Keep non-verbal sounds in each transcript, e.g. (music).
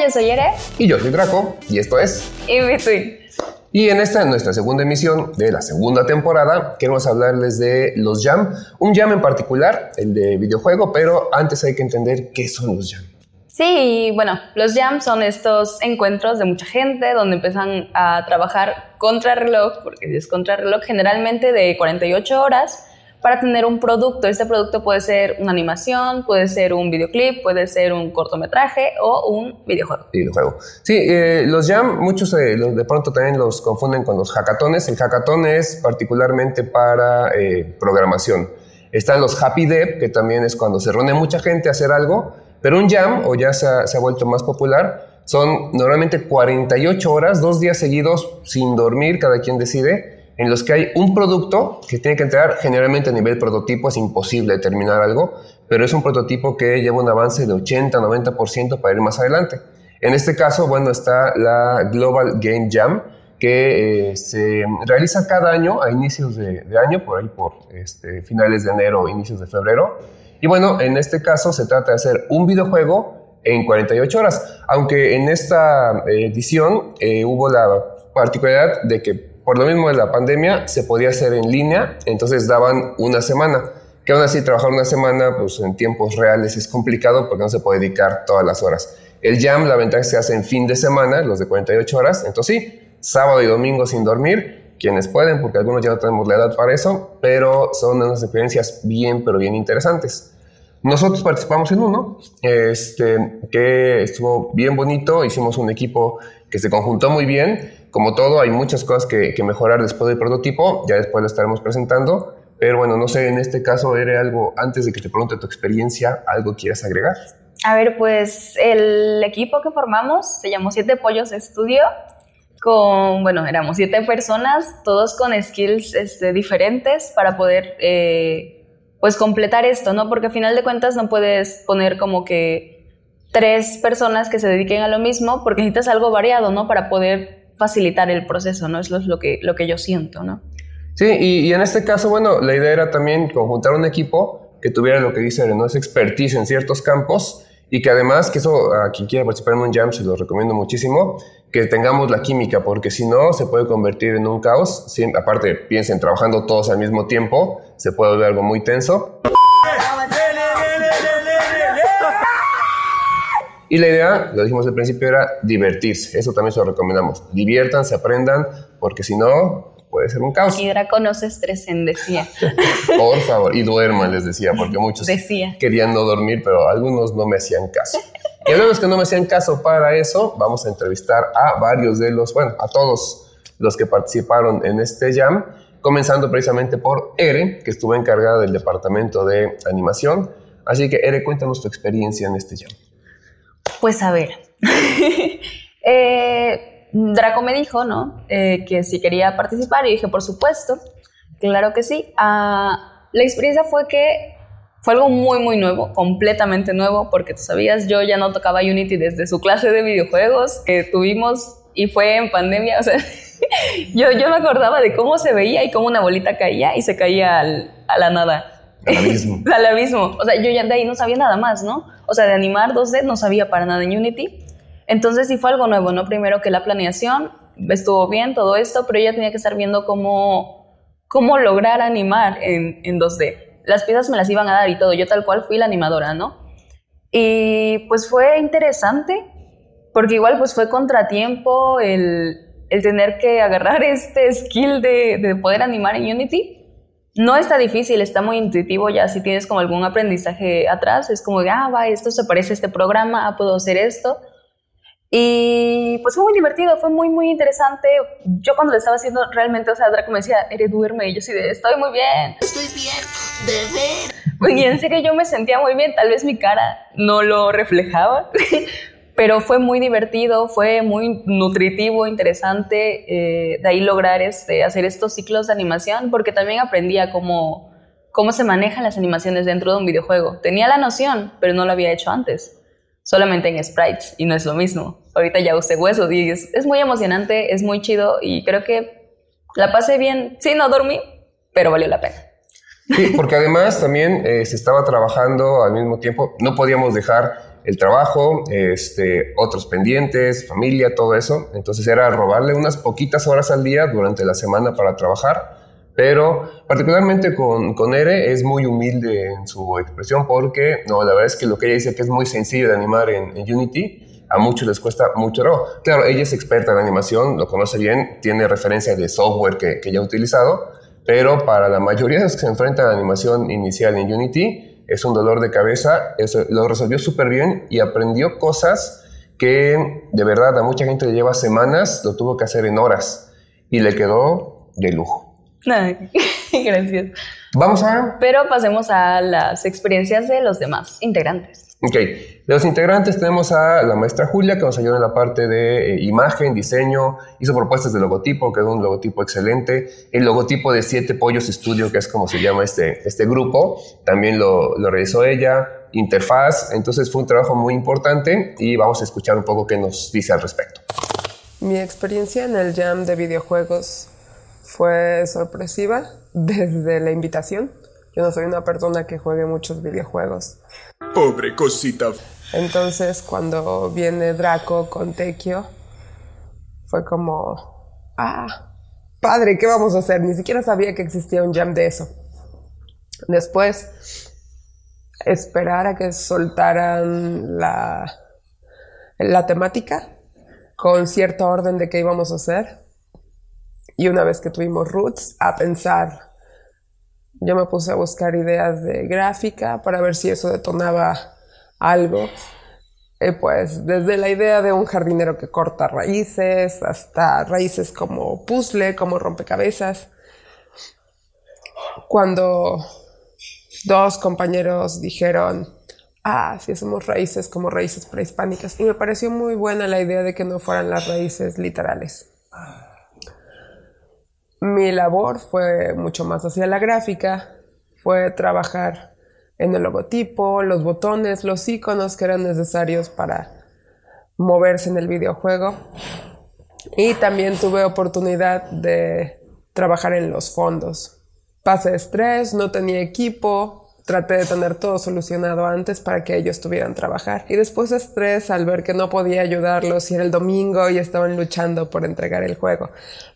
yo soy Ere. Y yo soy Draco, y esto es In Between. Y en esta, nuestra segunda emisión de la segunda temporada, queremos hablarles de los Jam. Un Jam en particular, el de videojuego, pero antes hay que entender qué son los Jam. Sí, bueno, los Jam son estos encuentros de mucha gente donde empiezan a trabajar contra reloj, porque es contra reloj generalmente de 48 horas para tener un producto. Este producto puede ser una animación, puede ser un videoclip, puede ser un cortometraje o un videojuego. Videojuego. Sí, eh, los Jam, muchos eh, de pronto también los confunden con los hackatones. El hackatón es particularmente para eh, programación. Están los Happy Dev, que también es cuando se reúne mucha gente a hacer algo, pero un Jam, o ya se ha, se ha vuelto más popular, son normalmente 48 horas, dos días seguidos sin dormir, cada quien decide, en los que hay un producto que tiene que entrar generalmente a nivel prototipo, es imposible terminar algo, pero es un prototipo que lleva un avance de 80-90% para ir más adelante. En este caso, bueno, está la Global Game Jam, que eh, se realiza cada año a inicios de, año, por ahí por este, finales de enero o inicios de febrero. Y bueno, en este caso se trata de hacer un videojuego en 48 horas, aunque en esta eh, edición eh, hubo la particularidad de que por lo mismo de la pandemia, se podía hacer en línea, entonces daban una semana. Que aún así trabajar una semana pues en tiempos reales es complicado porque no se puede dedicar todas las horas. El jam, la ventaja es que se hace en fin de semana, los de 48 horas, entonces sí, sábado y domingo sin dormir, quienes pueden, porque algunos ya no tenemos la edad para eso, pero son unas experiencias bien, pero bien interesantes. Nosotros participamos en uno, este, que estuvo bien bonito, hicimos un equipo que se conjuntó muy bien, como todo, hay muchas cosas que, mejorar después del prototipo, ya después lo estaremos presentando, pero bueno, no sé, en este caso, ¿era algo, antes de que te pregunte tu experiencia, algo quieras agregar? A ver, pues el equipo que formamos se llamó Siete Pollos Estudio, con, bueno, éramos siete personas, todos con skills este, diferentes para poder, eh, pues, completar esto, ¿no? Porque al final de cuentas no puedes poner como que tres personas que se dediquen a lo mismo, porque necesitas algo variado, ¿no? Para poder facilitar el proceso, ¿no? Es lo que, lo que yo siento, ¿no? Sí, y, en este caso, bueno, la idea era también conjuntar un equipo que tuviera lo que dice, ¿no? Es expertise en ciertos campos y que además, que eso a quien quiera participar en un jam se lo recomiendo muchísimo, que tengamos la química, porque si no se puede convertir en un caos. aparte, piensen, trabajando todos al mismo tiempo, se puede volver algo muy tenso. Y la idea, lo dijimos al principio, era divertirse. Eso también se lo recomendamos. Diviértanse, aprendan, porque si no, puede ser un caos. Y no se estresen, decía. (laughs) Por favor, y duerman, les decía, porque muchos querían no dormir, pero algunos no me hacían caso. Y a los que no me hacían caso para eso, vamos a entrevistar a varios de los, bueno, a todos los que participaron en este jam, comenzando precisamente por Ere, que estuvo encargada del departamento de animación. Así que, Ere, cuéntanos tu experiencia en este jam. Pues a ver. (laughs) Eh, Draco me dijo, ¿no? Eh, que si quería participar y dije, por supuesto, claro que sí. Ah, la experiencia fue que fue algo muy, muy nuevo, completamente nuevo, porque tú sabías, yo ya no tocaba Unity desde su clase de videojuegos que tuvimos y fue en pandemia, (laughs) o sea, yo, yo me acordaba de cómo se veía y cómo una bolita caía y se caía a la nada. Al abismo. (laughs) al abismo. O sea, yo ya de ahí no sabía nada más, ¿no? O sea, de animar 2D no sabía para nada en Unity. Entonces sí fue algo nuevo, ¿no? Primero que la planeación estuvo bien, todo esto, pero ella tenía que estar viendo cómo, cómo lograr animar en, en 2D. Las piezas me las iban a dar y todo, yo tal cual fui la animadora, ¿no? Y pues fue interesante, porque igual pues fue contratiempo el, el tener que agarrar (laughs) este skill de, de poder animar en Unity no está difícil, está muy intuitivo ya si tienes como algún aprendizaje atrás, es como de, ah, va, esto se parece a este programa, ah, puedo hacer esto. Y pues fue muy divertido, fue muy, muy interesante. Yo cuando lo estaba haciendo realmente, o sea, Draco me decía, eres duerme, y yo sí de, estoy muy bien. Estoy bien, de ver. Y en serio yo me sentía muy bien, tal vez mi cara no lo reflejaba, pero fue muy divertido, fue muy nutritivo, interesante, eh, de ahí lograr este, hacer estos ciclos de animación, porque también aprendía cómo, cómo se manejan las animaciones dentro de un videojuego. Tenía la noción, pero no lo había hecho antes, solamente en sprites, y no es lo mismo. Ahorita ya usé huesos y es, es muy emocionante, es muy chido, y creo que la pasé bien. Sí, no dormí, pero valió la pena. Sí, porque además también eh, se estaba trabajando al mismo tiempo, no podíamos dejar el trabajo, este, otros pendientes, familia, todo eso. Entonces era robarle unas poquitas horas al día durante la semana para trabajar. Pero particularmente con, con Ere es muy humilde en su expresión porque, no, la verdad es que lo que ella dice que es muy sencillo de animar en, Unity, a muchos les cuesta mucho. Claro, ella es experta en animación, lo conoce bien, tiene referencia de software que, que ya ha utilizado, pero para la mayoría de los que se enfrentan a la animación inicial en Unity, es un dolor de cabeza, eso, lo resolvió súper bien y aprendió cosas que de verdad a mucha gente le lleva semanas, lo tuvo que hacer en horas y le quedó de lujo. Ay, (laughs) Gracias. Vamos a... Pero pasemos a las experiencias de los demás integrantes. Ok, de los integrantes tenemos a la maestra Julia, que nos ayuda en la parte de eh, imagen, diseño, hizo propuestas de logotipo, quedó un logotipo excelente. El logotipo de Siete Pollos Estudio, que es como se llama este, este grupo, también lo, lo realizó ella. Interfaz, entonces fue un trabajo muy importante y vamos a escuchar un poco qué nos dice al respecto. Mi experiencia en el jam de videojuegos fue sorpresiva (laughs) desde la invitación. Yo no soy una persona que juegue muchos videojuegos. Pobre cosita. Entonces, cuando viene Draco con Tekio, fue como, ah, padre, ¿qué vamos a hacer? Ni siquiera sabía que existía un jam de eso. Después, esperar a que soltaran la, la temática con cierto orden de qué íbamos a hacer. Y una vez que tuvimos roots, a pensar. Yo me puse a buscar ideas de gráfica para ver si eso detonaba algo. Eh, pues desde la idea de un jardinero que corta raíces hasta raíces como puzzle, como rompecabezas. Cuando dos compañeros dijeron, ah, si hacemos raíces como raíces prehispánicas, y me pareció muy buena la idea de que no fueran las raíces literales. Mi labor fue mucho más hacia la gráfica, fue trabajar en el logotipo, los botones, los iconos que eran necesarios para moverse en el videojuego. Y también tuve oportunidad de trabajar en los fondos. Pasé estrés, no tenía equipo, traté de tener todo solucionado antes para que ellos tuvieran trabajar. Y después estrés al ver que no podía ayudarlos y era el domingo y estaban luchando por entregar el juego.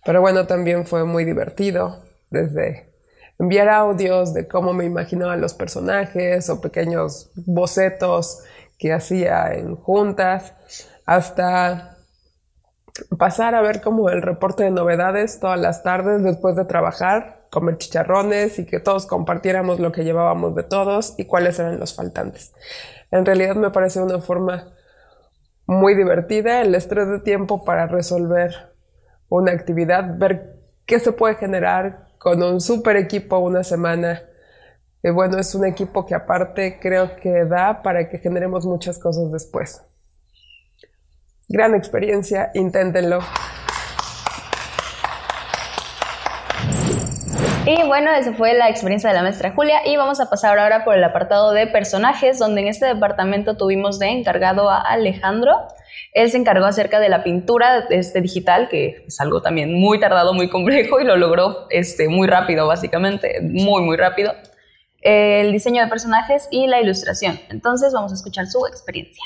Pero bueno, también fue muy divertido desde enviar audios de cómo me imaginaba los personajes o pequeños bocetos que hacía en juntas hasta pasar a ver como el reporte de novedades todas las tardes después de trabajar, comer chicharrones y que todos compartiéramos lo que llevábamos de todos y cuáles eran los faltantes. En realidad me parece una forma muy divertida el estrés de tiempo para resolver una actividad, ver qué se puede generar con un super equipo una semana. Y bueno, es un equipo que aparte creo que da para que generemos muchas cosas después. Gran experiencia, inténtenlo. Y bueno, esa fue la experiencia de la maestra Julia y vamos a pasar ahora por el apartado de personajes, donde en este departamento tuvimos de encargado a Alejandro. Él se encargó acerca de la pintura este, digital, que es algo también muy tardado, muy complejo y lo logró este, muy rápido, básicamente, muy, muy rápido. El diseño de personajes y la ilustración. Entonces vamos a escuchar su experiencia.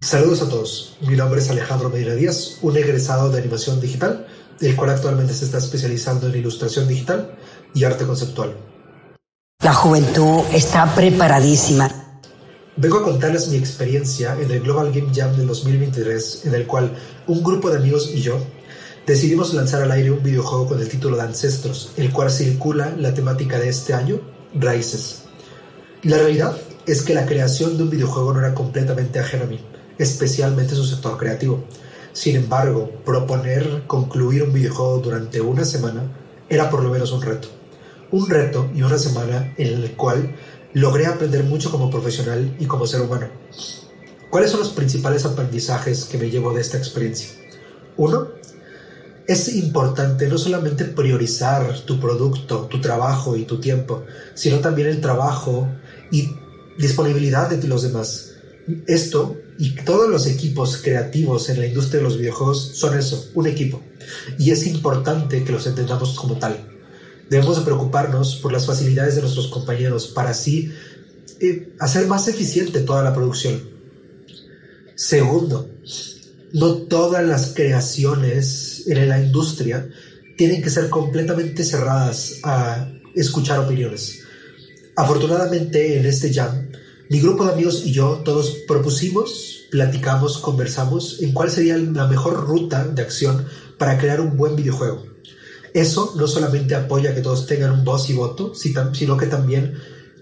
Saludos a todos. Mi nombre es Alejandro Medina Díaz, un egresado de animación digital, el cual actualmente se está especializando en ilustración digital y arte conceptual. La juventud está preparadísima. Vengo a contarles mi experiencia en el Global Game Jam del 2023, en el cual un grupo de amigos y yo decidimos lanzar al aire un videojuego con el título de Ancestros, el cual circula la temática de este año, Raíces. La realidad es que la creación de un videojuego no era completamente ajena a mí especialmente su sector creativo. Sin embargo, proponer concluir un videojuego durante una semana era por lo menos un reto. Un reto y una semana en el cual logré aprender mucho como profesional y como ser humano. ¿Cuáles son los principales aprendizajes que me llevo de esta experiencia? Uno, es importante no solamente priorizar tu producto, tu trabajo y tu tiempo, sino también el trabajo y disponibilidad de los demás. Esto y todos los equipos creativos en la industria de los videojuegos son eso, un equipo. Y es importante que los entendamos como tal. Debemos de preocuparnos por las facilidades de nuestros compañeros para así eh, hacer más eficiente toda la producción. Segundo, no todas las creaciones en la industria tienen que ser completamente cerradas a escuchar opiniones. Afortunadamente en este jam, mi grupo de amigos y yo todos propusimos, platicamos, conversamos en cuál sería la mejor ruta de acción para crear un buen videojuego. Eso no solamente apoya que todos tengan un voz y voto, sino que también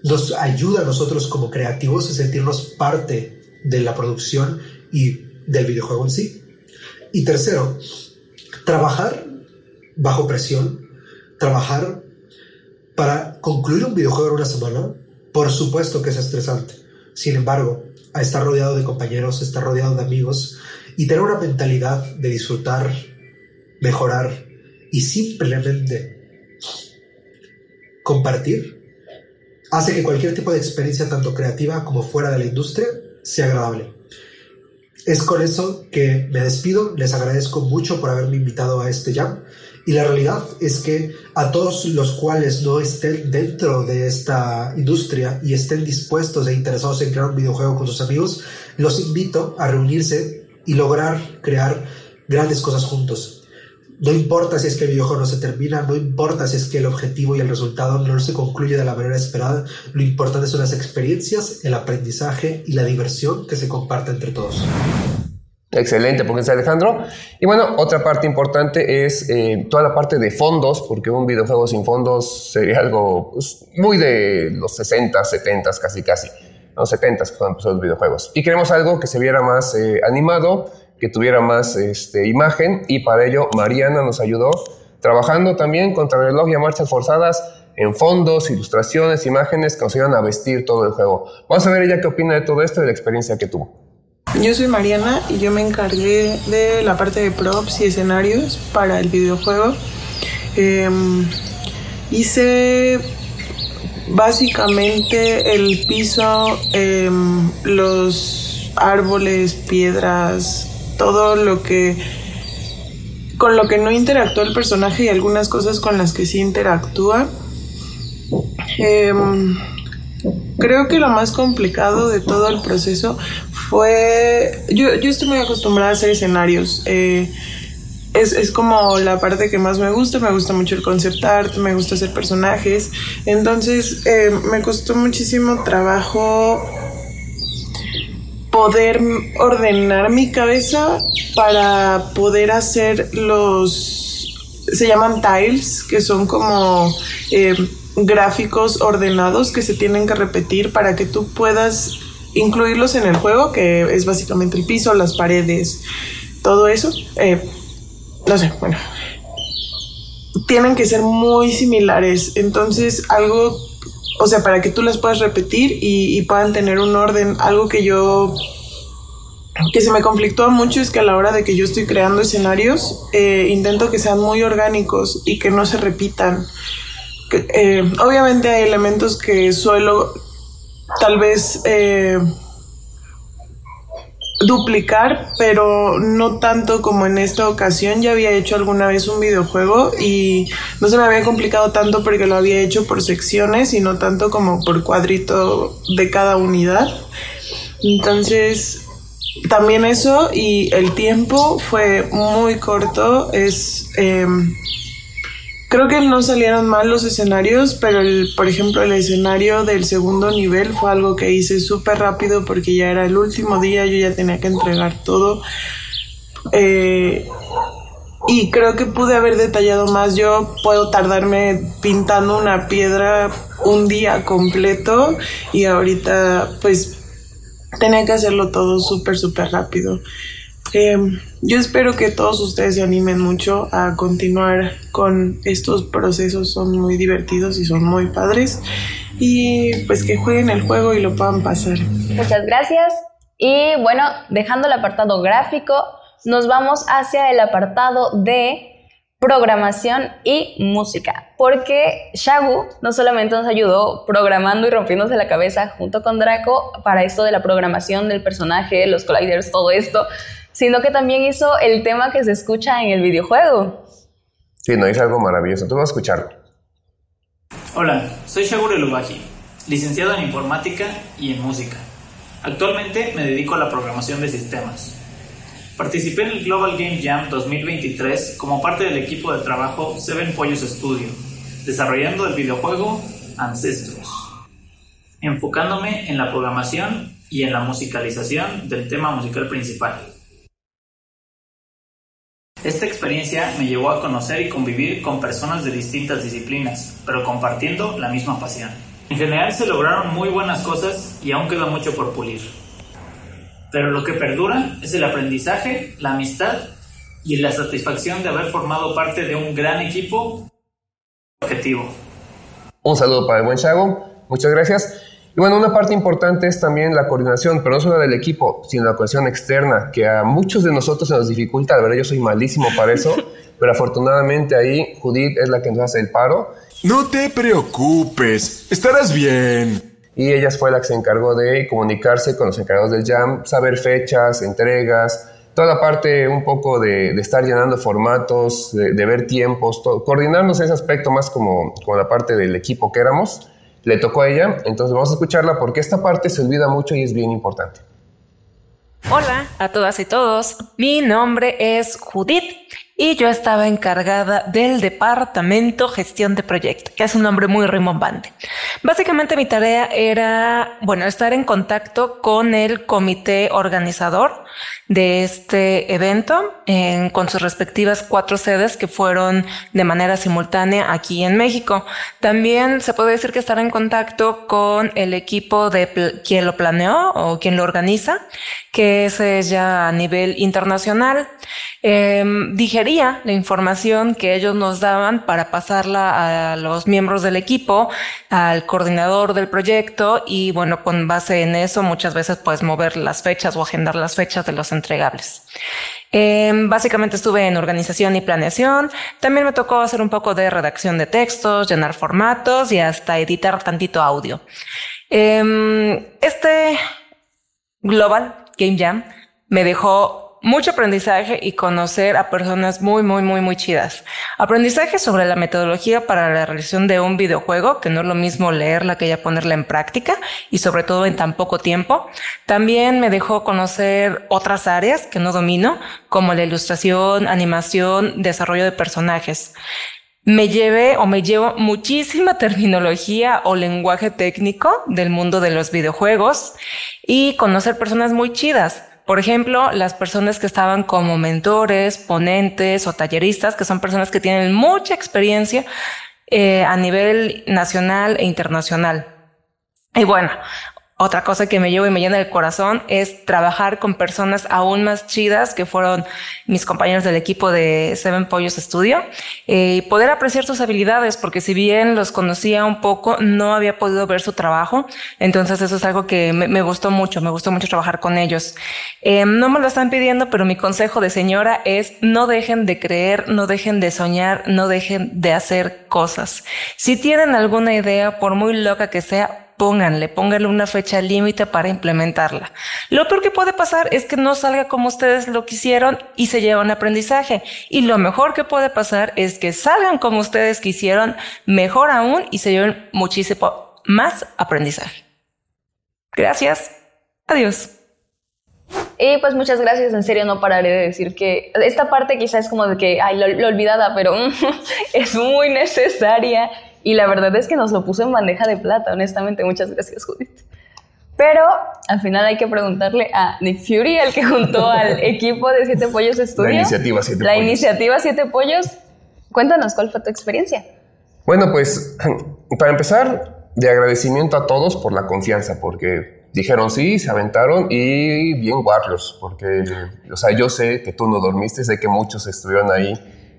nos ayuda a nosotros como creativos a sentirnos parte de la producción y del videojuego en sí. Y tercero, trabajar bajo presión, trabajar para concluir un videojuego en una semana, por supuesto que es estresante. Sin embargo, estar rodeado de compañeros, estar rodeado de amigos y tener una mentalidad de disfrutar, mejorar y simplemente compartir, hace que cualquier tipo de experiencia, tanto creativa como fuera de la industria, sea agradable. Es con eso que me despido, les agradezco mucho por haberme invitado a este jam y la realidad es que a todos los cuales no estén dentro de esta industria y estén dispuestos e interesados en crear un videojuego con sus amigos, los invito a reunirse y lograr crear grandes cosas juntos. No importa si es que el videojuego no se termina, no importa si es que el objetivo y el resultado no se concluye de la manera esperada, lo importante son las experiencias, el aprendizaje y la diversión que se comparte entre todos. Excelente, porque es Alejandro. Y bueno, otra parte importante es eh, toda la parte de fondos, porque un videojuego sin fondos sería algo pues, muy de los 60, 70, casi casi. Los 70 cuando empezó los videojuegos. Y queremos algo que se viera más eh, animado, que tuviera más este, imagen, y para ello Mariana nos ayudó trabajando también contra el reloj y a marchas forzadas en fondos, ilustraciones, imágenes que nos ayudan a vestir todo el juego. Vamos a ver ella qué opina de todo esto y de la experiencia que tuvo. Yo soy Mariana y yo me encargué de la parte de props y escenarios para el videojuego. Em, hice básicamente el piso, em, los árboles, piedras, todo lo que con lo que no interactúa el personaje y algunas cosas con las que sí interactúa. Em, creo que lo más complicado de todo el proceso fue, yo, yo estoy muy acostumbrada a hacer escenarios. Eh, es, es, como la parte que más me gusta, me gusta mucho el concept art, me gusta hacer personajes. Entonces eh, me costó muchísimo trabajo poder ordenar mi cabeza para poder hacer los, se llaman tiles, que son como eh, gráficos ordenados que se tienen que repetir para que tú puedas incluirlos en el juego, que es básicamente el piso, las paredes, todo eso. Eh, no sé, bueno. Tienen que ser muy similares. Entonces, algo, o sea, para que tú las puedas repetir y, puedan tener un orden, algo que yo que se me conflictúa mucho es que a la hora de que yo estoy creando escenarios, eh, intento que sean muy orgánicos y que no se repitan. Eh, obviamente hay elementos que suelo tal vez eh, duplicar, pero no tanto como en esta ocasión. Ya había hecho alguna vez un videojuego y no se me había complicado tanto porque lo había hecho por secciones y no tanto como por cuadrito de cada unidad. Entonces, también eso y el tiempo fue muy corto. Es. Em, Creo que no salieron mal los escenarios, pero el, por ejemplo el escenario del segundo nivel fue algo que hice súper rápido porque ya era el último día, yo ya tenía que entregar todo. Eh, y creo que pude haber detallado más. Yo puedo tardarme pintando una piedra un día completo y ahorita pues tenía que hacerlo todo súper, súper rápido. Em, yo espero que todos ustedes se animen mucho a continuar con estos procesos, son muy divertidos y son muy padres. Y pues que jueguen el juego y lo puedan pasar. Muchas gracias. Y bueno, dejando el apartado gráfico, nos vamos hacia el apartado de programación y música, porque Shagu no solamente nos ayudó programando y rompiéndose la cabeza junto con Draco para esto de la programación del personaje, los colliders, todo esto, sino que también hizo el tema que se escucha en el videojuego. Sí, no, es algo maravilloso. Tú vas a escucharlo. Hola, soy Shagur Elubaji, licenciado en informática y en música. Actualmente me dedico a la programación de sistemas. Participé en el Global Game Jam 2023 como parte del equipo de trabajo Seven Pollos Studio, desarrollando el videojuego Ancestros, enfocándome en la programación y en la musicalización del tema musical principal. Esta experiencia me llevó a conocer y convivir con personas de distintas disciplinas, pero compartiendo la misma pasión. En general se lograron muy buenas cosas y aún queda mucho por pulir. Pero lo que perdura es el aprendizaje, la amistad y la satisfacción de haber formado parte de un gran equipo objetivo. Un saludo para el buen Chago, muchas gracias. Y bueno, una parte importante es también la coordinación, pero no solo del equipo, sino la coordinación externa, que a muchos de nosotros se nos dificulta. De verdad, yo soy malísimo para eso, (laughs) pero afortunadamente ahí Judith es la que nos hace el paro. No te preocupes, estarás bien. Y ella fue la que se encargó de comunicarse con los encargados del Jam, saber fechas, entregas, toda la parte un poco de, de estar llenando formatos, de, de ver tiempos, todo, coordinarnos ese aspecto más como, como la parte del equipo que éramos le tocó a ella, entonces vamos a escucharla porque esta parte se olvida mucho y es bien importante. Hola a todas y todos, mi nombre es Judith y yo estaba encargada del departamento gestión de proyecto, que es un nombre muy rimbombante. Básicamente mi tarea era, bueno, estar en contacto con el comité organizador de este evento en, con sus respectivas cuatro sedes que fueron de manera simultánea aquí en México. También se puede decir que estar en contacto con el equipo de quien lo planeó o quien lo organiza, que es ya a nivel internacional. Eh, la información que ellos nos daban para pasarla a los miembros del equipo, al coordinador del proyecto y bueno, con base en eso muchas veces puedes mover las fechas o agendar las fechas de los entregables. Eh, básicamente estuve en organización y planeación. También me tocó hacer un poco de redacción de textos, llenar formatos y hasta editar tantito audio. Eh, este Global Game Jam me dejó mucho aprendizaje y conocer a personas muy, muy, muy, muy chidas. Aprendizaje sobre la metodología para la realización de un videojuego, que no es lo mismo leerla que ya ponerla en práctica y sobre todo en tan poco tiempo. También me dejó conocer otras áreas que no domino, como la ilustración, animación, desarrollo de personajes me llevé o me llevo muchísima (laughs) terminología o lenguaje técnico del mundo de los videojuegos y conocer personas muy chidas. Por ejemplo, las personas que estaban como mentores, ponentes o talleristas, que son personas que tienen mucha experiencia eh, a nivel nacional e internacional. Y bueno, otra cosa que me llevo y me llena el corazón es trabajar con personas aún más chidas que fueron mis compañeros del equipo de Seven Pollos Studio eh, y poder apreciar sus habilidades porque si bien los conocía un poco no había podido ver su trabajo. Entonces eso es algo que me, me gustó mucho me gustó mucho trabajar con ellos. Eh, no me lo están pidiendo pero mi consejo de señora es no dejen de creer no dejen de soñar no dejen de hacer cosas. Si tienen alguna idea por muy loca que sea pónganle, pónganle una fecha límite para implementarla. Lo peor que puede pasar es que no salga como ustedes lo quisieron y se lleva un aprendizaje. Y lo mejor que puede pasar es que salgan como ustedes quisieron, mejor aún, y se lleven muchísimo más aprendizaje. Gracias. Adiós. Y pues muchas gracias, en serio no pararé de decir que esta parte quizás es como de que, ay, lo, olvidada, pero (laughs) es muy necesaria y la verdad es que nos lo puso en bandeja de plata, honestamente. Muchas gracias, Judith. Pero al final hay que preguntarle a Nick Fury, el que juntó al (laughs) equipo de Siete Pollos Studio. La iniciativa Siete La Pollos. iniciativa Siete Pollos. Cuéntanos cuál fue tu experiencia. Bueno, pues (clears throat) para empezar, de agradecimiento a todos por la confianza, porque dijeron sí, se aventaron y bien Warriors, porque, o sea, yo sé que tú no dormiste, sé que muchos estuvieron ahí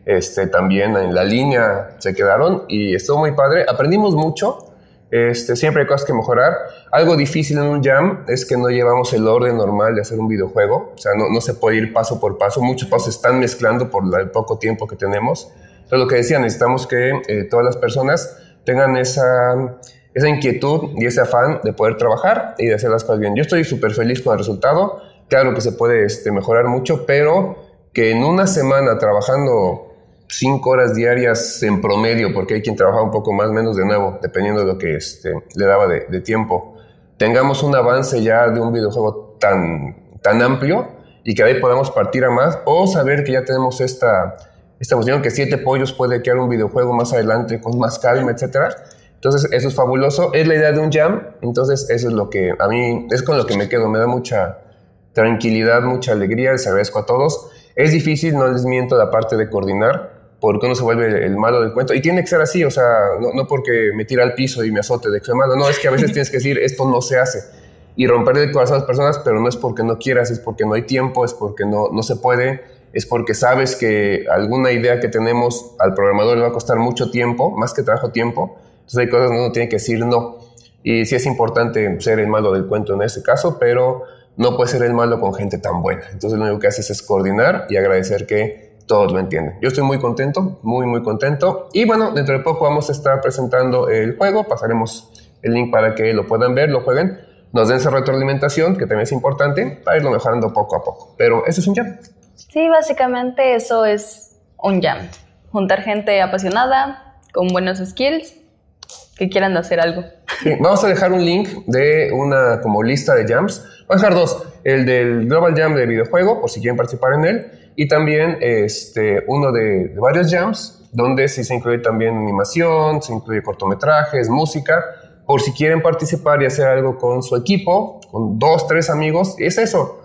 este, también en la línea se quedaron y estuvo muy padre. Aprendimos mucho, este, siempre hay cosas que mejorar. Algo difícil en un jam es que no llevamos el orden normal de hacer un videojuego, o sea, no, no se puede ir paso por paso, muchos pasos están mezclando por el poco tiempo que tenemos. Entonces, lo que decía, necesitamos que eh, todas las personas tengan esa, esa inquietud y ese afán de poder trabajar y de hacer las cosas bien. Yo estoy súper feliz con el resultado, claro que se puede este, mejorar mucho, pero que en una semana trabajando cinco horas diarias en promedio, porque hay quien trabaja un poco más, menos de nuevo, dependiendo de lo que este, le daba de, de tiempo. tengamos un avance ya de un videojuego tan, tan amplio y que de ahí podamos partir a más o saber que ya tenemos esta, esta cuestión que Siete Pollos puede crear un videojuego más adelante con más calma, etcétera. Entonces, eso es fabuloso. Es la idea de un jam. Entonces, eso es lo que a mí, es con lo que me quedo. Me da mucha tranquilidad, mucha alegría. Les agradezco a todos. Es difícil, no les miento, la parte de coordinar, porque uno se vuelve el malo del cuento. Y tiene que ser así, o sea, no, no porque me tira al piso y me azote de que soy malo. No, es que a veces (laughs) tienes que decir, esto no se hace. Y romper el corazón a las personas, pero no es porque no quieras, es porque no hay tiempo, es porque no, no se puede, es porque sabes que alguna idea que tenemos al programador le va a costar mucho tiempo, más que trabajo, tiempo entonces hay cosas donde uno tiene que decir no. Y sí es importante ser el malo del cuento en ese caso, pero no puede ser el malo con gente tan buena. Entonces lo único que haces es coordinar y agradecer que todos lo entienden. Yo estoy muy contento, muy, muy contento. Y bueno, dentro de poco vamos a estar presentando el juego. Pasaremos el link para que lo puedan ver, lo jueguen. Nos den esa retroalimentación, que también es importante, para irlo mejorando poco a poco. Pero eso es un jam. Sí, básicamente eso es un jam. Juntar gente apasionada, con buenos skills que quieran hacer algo. vamos a dejar un link de una como lista de jams. Vamos a dejar dos, el del Global Jam de videojuego, por si quieren participar en él, y también este, uno de, varios jams, donde sí se incluye también animación, se incluye cortometrajes, música, por si quieren participar y hacer algo con su equipo, con dos, tres amigos, es eso.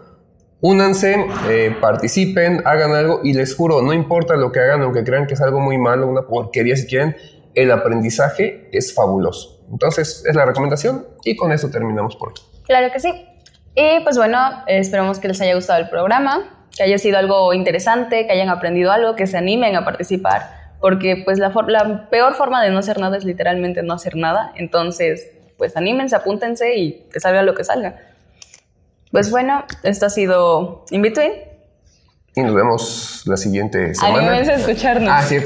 Únanse, eh, participen, hagan algo y les juro, no importa lo que hagan, aunque crean que es algo muy malo, una porquería si quieren, el aprendizaje es fabuloso. Entonces, es la recomendación y con eso terminamos por hoy. Claro que sí. Y pues bueno, esperamos que les haya gustado el programa, que haya sido algo interesante, que hayan aprendido algo, que se animen a participar, porque pues la, la peor forma de no hacer nada es literalmente no hacer nada. Entonces, pues anímense, apúntense y que salga lo que salga. Pues bueno, esto ha sido In Between. Y nos vemos la siguiente semana. Anímense a escucharnos. Ah, sí.